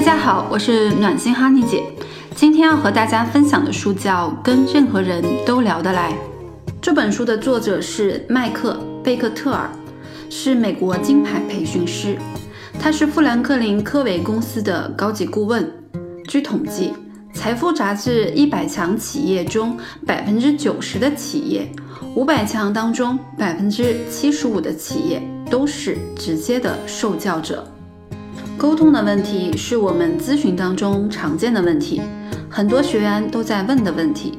大家好，我是暖心哈尼姐。今天要和大家分享的书叫《跟任何人都聊得来》。这本书的作者是麦克贝克特尔，是美国金牌培训师，他是富兰克林科维公司的高级顾问。据统计，财富杂志一百强企业中，百分之九十的企业，五百强当中百分之七十五的企业都是直接的受教者。沟通的问题是我们咨询当中常见的问题，很多学员都在问的问题。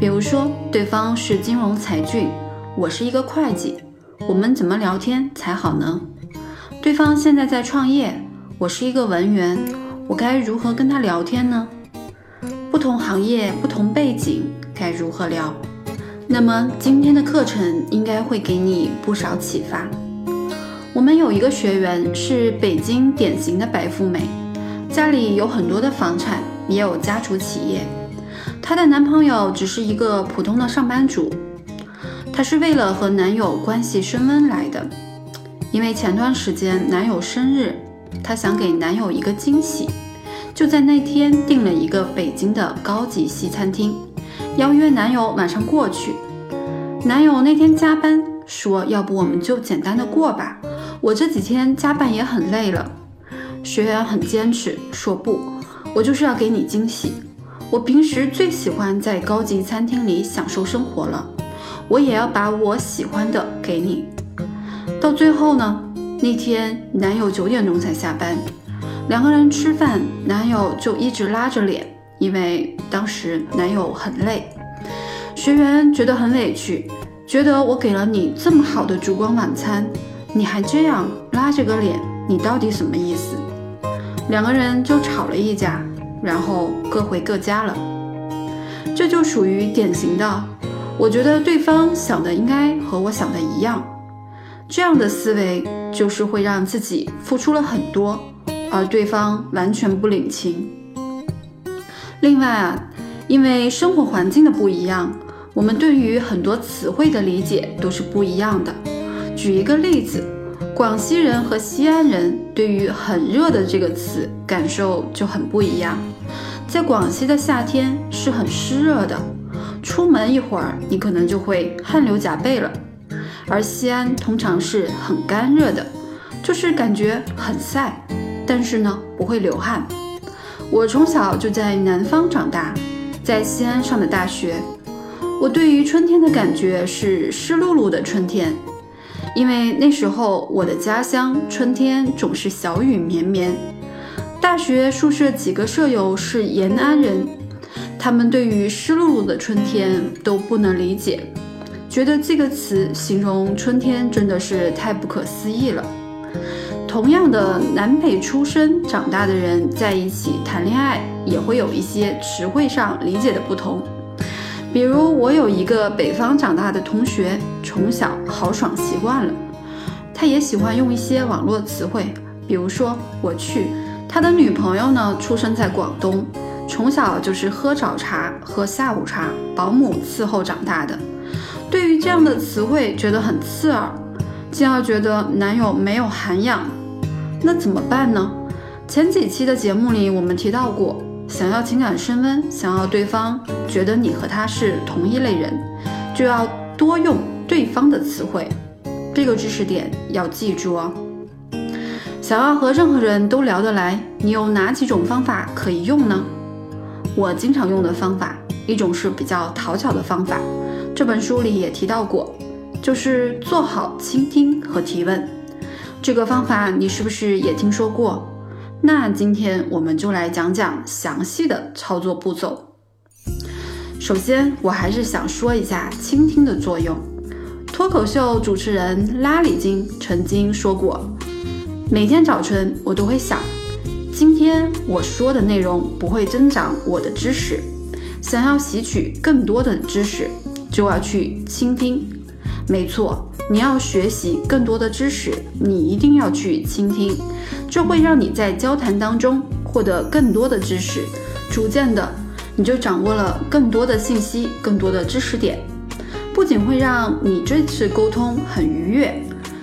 比如说，对方是金融才俊，我是一个会计，我们怎么聊天才好呢？对方现在在创业，我是一个文员，我该如何跟他聊天呢？不同行业、不同背景，该如何聊？那么今天的课程应该会给你不少启发。我们有一个学员是北京典型的白富美，家里有很多的房产，也有家族企业。她的男朋友只是一个普通的上班族。她是为了和男友关系升温来的，因为前段时间男友生日，她想给男友一个惊喜，就在那天订了一个北京的高级西餐厅，邀约男友晚上过去。男友那天加班，说要不我们就简单的过吧。我这几天加班也很累了，学员很坚持说不，我就是要给你惊喜。我平时最喜欢在高级餐厅里享受生活了，我也要把我喜欢的给你。到最后呢，那天男友九点钟才下班，两个人吃饭，男友就一直拉着脸，因为当时男友很累。学员觉得很委屈，觉得我给了你这么好的烛光晚餐。你还这样拉着个脸，你到底什么意思？两个人就吵了一架，然后各回各家了。这就属于典型的，我觉得对方想的应该和我想的一样。这样的思维就是会让自己付出了很多，而对方完全不领情。另外啊，因为生活环境的不一样，我们对于很多词汇的理解都是不一样的。举一个例子，广西人和西安人对于“很热”的这个词感受就很不一样。在广西的夏天是很湿热的，出门一会儿你可能就会汗流浃背了；而西安通常是很干热的，就是感觉很晒，但是呢不会流汗。我从小就在南方长大，在西安上的大学，我对于春天的感觉是湿漉漉的春天。因为那时候我的家乡春天总是小雨绵绵。大学宿舍几个舍友是延安人，他们对于湿漉漉的春天都不能理解，觉得这个词形容春天真的是太不可思议了。同样的，南北出生长大的人在一起谈恋爱，也会有一些词汇上理解的不同。比如我有一个北方长大的同学，从小豪爽习惯了，他也喜欢用一些网络词汇，比如说我去。他的女朋友呢，出生在广东，从小就是喝早茶、喝下午茶，保姆伺候长大的。对于这样的词汇，觉得很刺耳，进而觉得男友没有涵养，那怎么办呢？前几期的节目里，我们提到过。想要情感升温，想要对方觉得你和他是同一类人，就要多用对方的词汇。这个知识点要记住哦。想要和任何人都聊得来，你有哪几种方法可以用呢？我经常用的方法，一种是比较讨巧的方法，这本书里也提到过，就是做好倾听和提问。这个方法你是不是也听说过？那今天我们就来讲讲详细的操作步骤。首先，我还是想说一下倾听的作用。脱口秀主持人拉里金曾经说过：“每天早晨我都会想，今天我说的内容不会增长我的知识，想要吸取更多的知识，就要去倾听。没错。”你要学习更多的知识，你一定要去倾听，这会让你在交谈当中获得更多的知识，逐渐的你就掌握了更多的信息，更多的知识点，不仅会让你这次沟通很愉悦，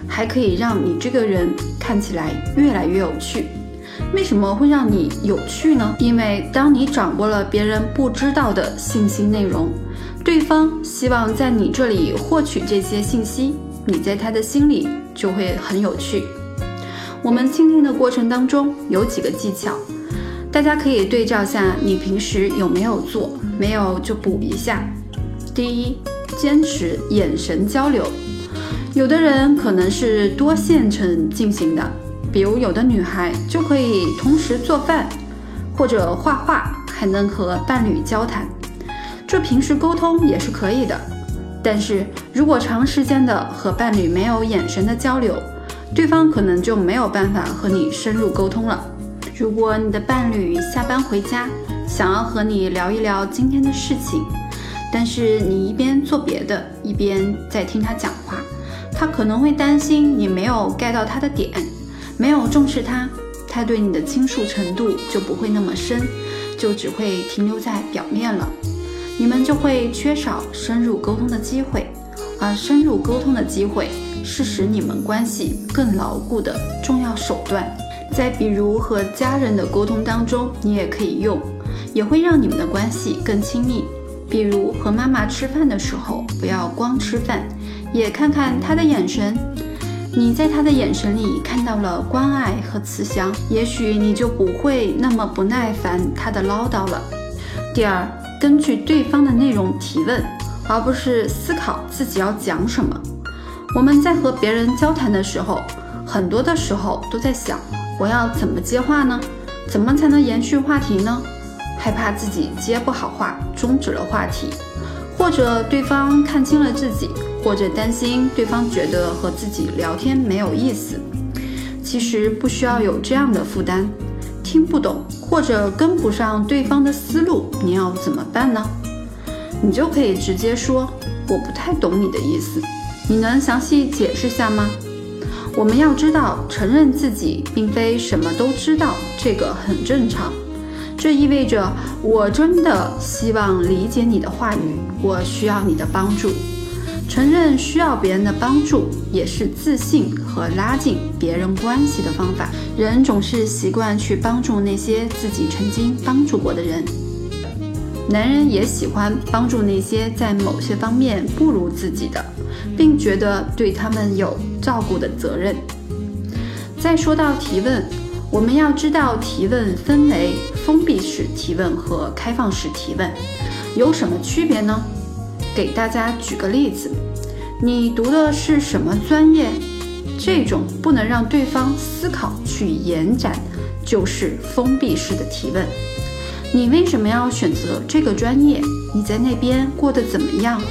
还可以让你这个人看起来越来越有趣。为什么会让你有趣呢？因为当你掌握了别人不知道的信息内容，对方希望在你这里获取这些信息，你在他的心里就会很有趣。我们倾听的过程当中有几个技巧，大家可以对照下，你平时有没有做？没有就补一下。第一，坚持眼神交流。有的人可能是多线程进行的，比如有的女孩就可以同时做饭或者画画，还能和伴侣交谈，这平时沟通也是可以的。但是如果长时间的和伴侣没有眼神的交流，对方可能就没有办法和你深入沟通了。如果你的伴侣下班回家，想要和你聊一聊今天的事情，但是你一边做别的，一边在听他讲话。他可能会担心你没有 get 到他的点，没有重视他，他对你的倾诉程度就不会那么深，就只会停留在表面了，你们就会缺少深入沟通的机会，而深入沟通的机会是使你们关系更牢固的重要手段。在比如和家人的沟通当中，你也可以用，也会让你们的关系更亲密。比如和妈妈吃饭的时候，不要光吃饭。也看看她的眼神，你在她的眼神里看到了关爱和慈祥，也许你就不会那么不耐烦她的唠叨了。第二，根据对方的内容提问，而不是思考自己要讲什么。我们在和别人交谈的时候，很多的时候都在想，我要怎么接话呢？怎么才能延续话题呢？害怕自己接不好话，终止了话题，或者对方看清了自己。或者担心对方觉得和自己聊天没有意思，其实不需要有这样的负担。听不懂或者跟不上对方的思路，你要怎么办呢？你就可以直接说我不太懂你的意思，你能详细解释下吗？我们要知道，承认自己并非什么都知道，这个很正常。这意味着我真的希望理解你的话语，我需要你的帮助。承认需要别人的帮助，也是自信和拉近别人关系的方法。人总是习惯去帮助那些自己曾经帮助过的人，男人也喜欢帮助那些在某些方面不如自己的，并觉得对他们有照顾的责任。再说到提问，我们要知道提问分为封闭式提问和开放式提问，有什么区别呢？给大家举个例子，你读的是什么专业？这种不能让对方思考去延展，就是封闭式的提问。你为什么要选择这个专业？你在那边过得怎么样？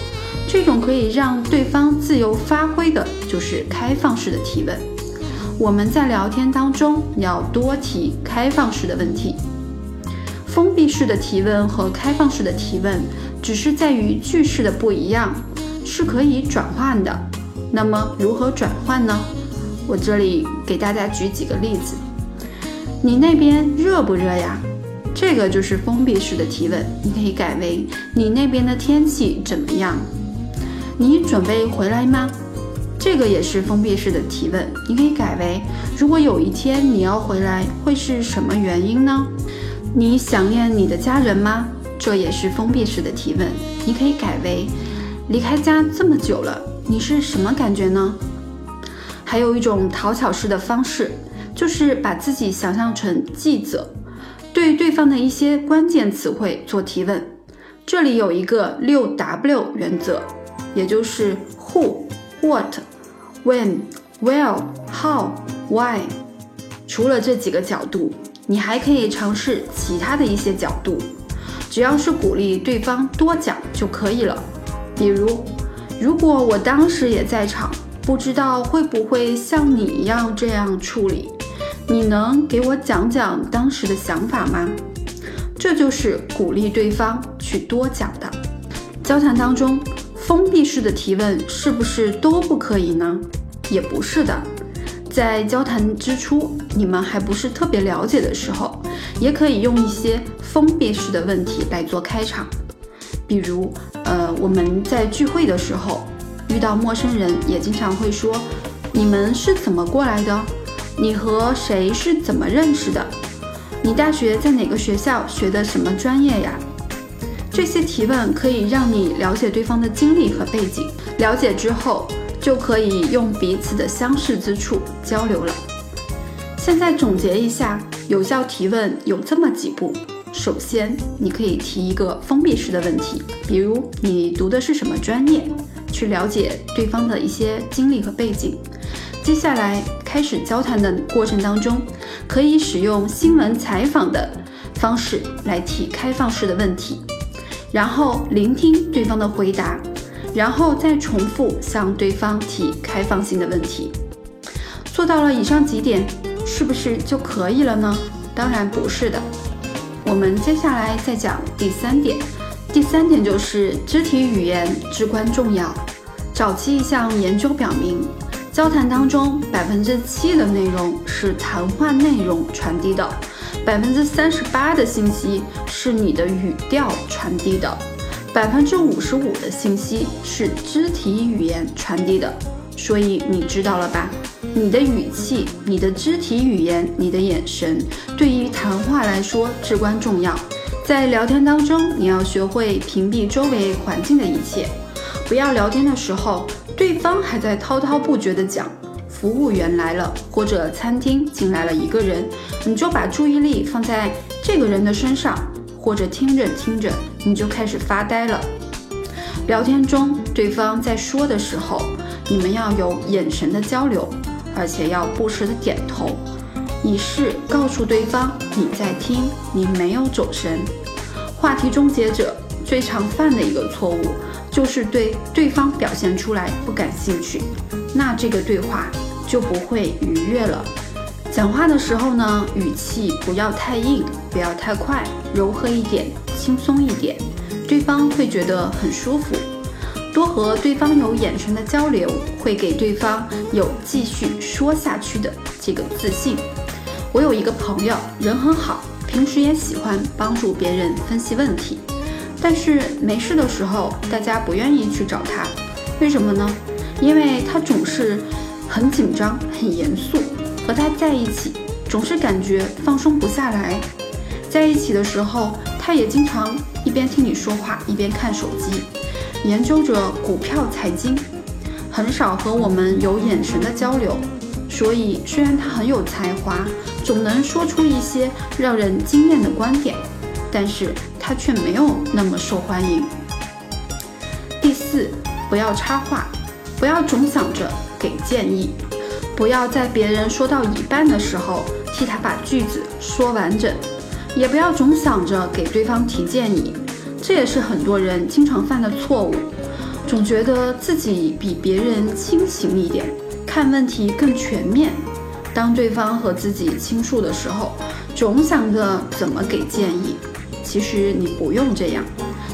这种可以让对方自由发挥的，就是开放式的提问。我们在聊天当中要多提开放式的问题。封闭式的提问和开放式的提问。只是在于句式的不一样，是可以转换的。那么如何转换呢？我这里给大家举几个例子。你那边热不热呀？这个就是封闭式的提问，你可以改为你那边的天气怎么样？你准备回来吗？这个也是封闭式的提问，你可以改为如果有一天你要回来，会是什么原因呢？你想念你的家人吗？这也是封闭式的提问，你可以改为：离开家这么久了，你是什么感觉呢？还有一种讨巧式的方式，就是把自己想象成记者，对对方的一些关键词汇做提问。这里有一个六 W 原则，也就是 Who、What、When、Where、How、Why。除了这几个角度，你还可以尝试其他的一些角度。只要是鼓励对方多讲就可以了。比如，如果我当时也在场，不知道会不会像你一样这样处理。你能给我讲讲当时的想法吗？这就是鼓励对方去多讲的。交谈当中，封闭式的提问是不是都不可以呢？也不是的。在交谈之初，你们还不是特别了解的时候，也可以用一些。封闭式的问题来做开场，比如，呃，我们在聚会的时候遇到陌生人，也经常会说：“你们是怎么过来的？你和谁是怎么认识的？你大学在哪个学校学的什么专业呀？这些提问可以让你了解对方的经历和背景。了解之后，就可以用彼此的相似之处交流了。现在总结一下，有效提问有这么几步：首先，你可以提一个封闭式的问题，比如你读的是什么专业，去了解对方的一些经历和背景。接下来开始交谈的过程当中，可以使用新闻采访的方式来提开放式的问题，然后聆听对方的回答，然后再重复向对方提开放性的问题。做到了以上几点，是不是就可以了呢？当然不是的。我们接下来再讲第三点，第三点就是肢体语言至关重要。早期一项研究表明。交谈当中，百分之七的内容是谈话内容传递的，百分之三十八的信息是你的语调传递的，百分之五十五的信息是肢体语言传递的。所以你知道了吧？你的语气、你的肢体语言、你的眼神，对于谈话来说至关重要。在聊天当中，你要学会屏蔽周围环境的一切，不要聊天的时候。对方还在滔滔不绝地讲，服务员来了，或者餐厅进来了一个人，你就把注意力放在这个人的身上，或者听着听着你就开始发呆了。聊天中，对方在说的时候，你们要有眼神的交流，而且要不时的点头，以示告诉对方你在听，你没有走神。话题终结者最常犯的一个错误。就是对对方表现出来不感兴趣，那这个对话就不会愉悦了。讲话的时候呢，语气不要太硬，不要太快，柔和一点，轻松一点，对方会觉得很舒服。多和对方有眼神的交流，会给对方有继续说下去的这个自信。我有一个朋友，人很好，平时也喜欢帮助别人分析问题。但是没事的时候，大家不愿意去找他，为什么呢？因为他总是很紧张、很严肃，和他在一起总是感觉放松不下来。在一起的时候，他也经常一边听你说话，一边看手机，研究着股票财经，很少和我们有眼神的交流。所以，虽然他很有才华，总能说出一些让人惊艳的观点，但是。他却没有那么受欢迎。第四，不要插话，不要总想着给建议，不要在别人说到一半的时候替他把句子说完整，也不要总想着给对方提建议，这也是很多人经常犯的错误。总觉得自己比别人清醒一点，看问题更全面。当对方和自己倾诉的时候，总想着怎么给建议。其实你不用这样，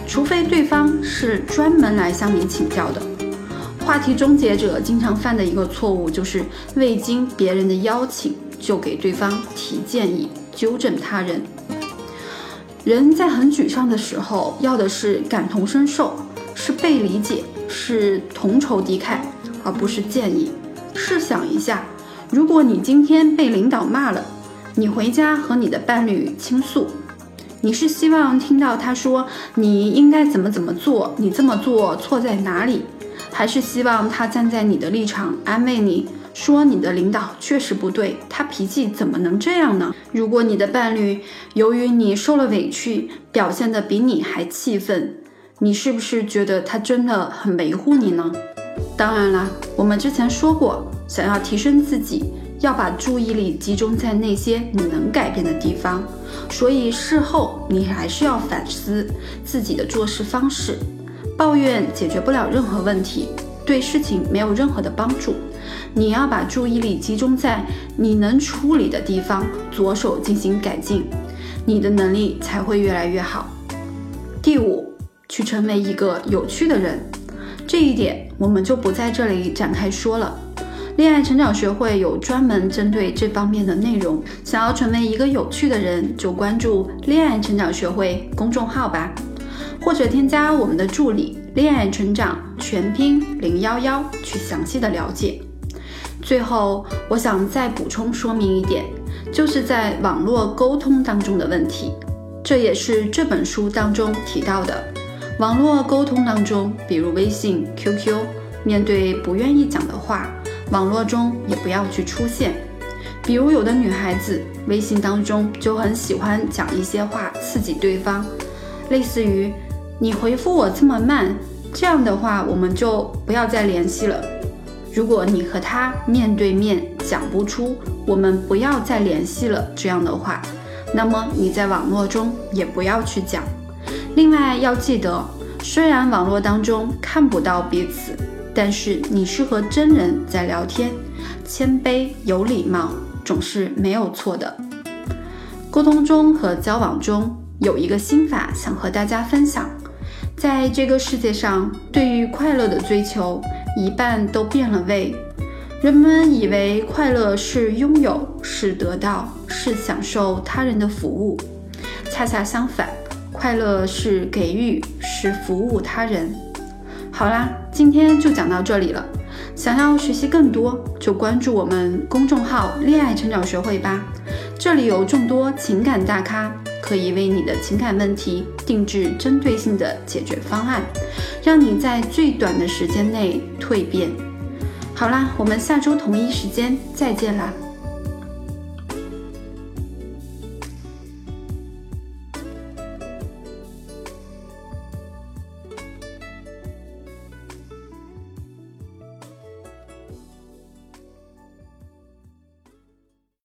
除非对方是专门来向你请教的。话题终结者经常犯的一个错误就是未经别人的邀请就给对方提建议、纠正他人。人在很沮丧的时候，要的是感同身受，是被理解，是同仇敌忾，而不是建议。试想一下，如果你今天被领导骂了，你回家和你的伴侣倾诉。你是希望听到他说你应该怎么怎么做，你这么做错在哪里，还是希望他站在你的立场安慰你说你的领导确实不对，他脾气怎么能这样呢？如果你的伴侣由于你受了委屈，表现得比你还气愤，你是不是觉得他真的很维护你呢？当然啦，我们之前说过，想要提升自己。要把注意力集中在那些你能改变的地方，所以事后你还是要反思自己的做事方式。抱怨解决不了任何问题，对事情没有任何的帮助。你要把注意力集中在你能处理的地方，着手进行改进，你的能力才会越来越好。第五，去成为一个有趣的人，这一点我们就不在这里展开说了。恋爱成长学会有专门针对这方面的内容，想要成为一个有趣的人，就关注恋爱成长学会公众号吧，或者添加我们的助理“恋爱成长全拼零幺幺”去详细的了解。最后，我想再补充说明一点，就是在网络沟通当中的问题，这也是这本书当中提到的。网络沟通当中，比如微信、QQ，面对不愿意讲的话，网络中也不要去出现。比如有的女孩子微信当中就很喜欢讲一些话刺激对方，类似于“你回复我这么慢”，这样的话我们就不要再联系了。如果你和他面对面讲不出“我们不要再联系了”这样的话，那么你在网络中也不要去讲。另外要记得，虽然网络当中看不到彼此，但是你是和真人在聊天，谦卑有礼貌总是没有错的。沟通中和交往中有一个心法想和大家分享，在这个世界上，对于快乐的追求一半都变了味。人们以为快乐是拥有，是得到，是享受他人的服务，恰恰相反。快乐是给予，是服务他人。好啦，今天就讲到这里了。想要学习更多，就关注我们公众号“恋爱成长学会”吧。这里有众多情感大咖，可以为你的情感问题定制针对性的解决方案，让你在最短的时间内蜕变。好啦，我们下周同一时间再见啦！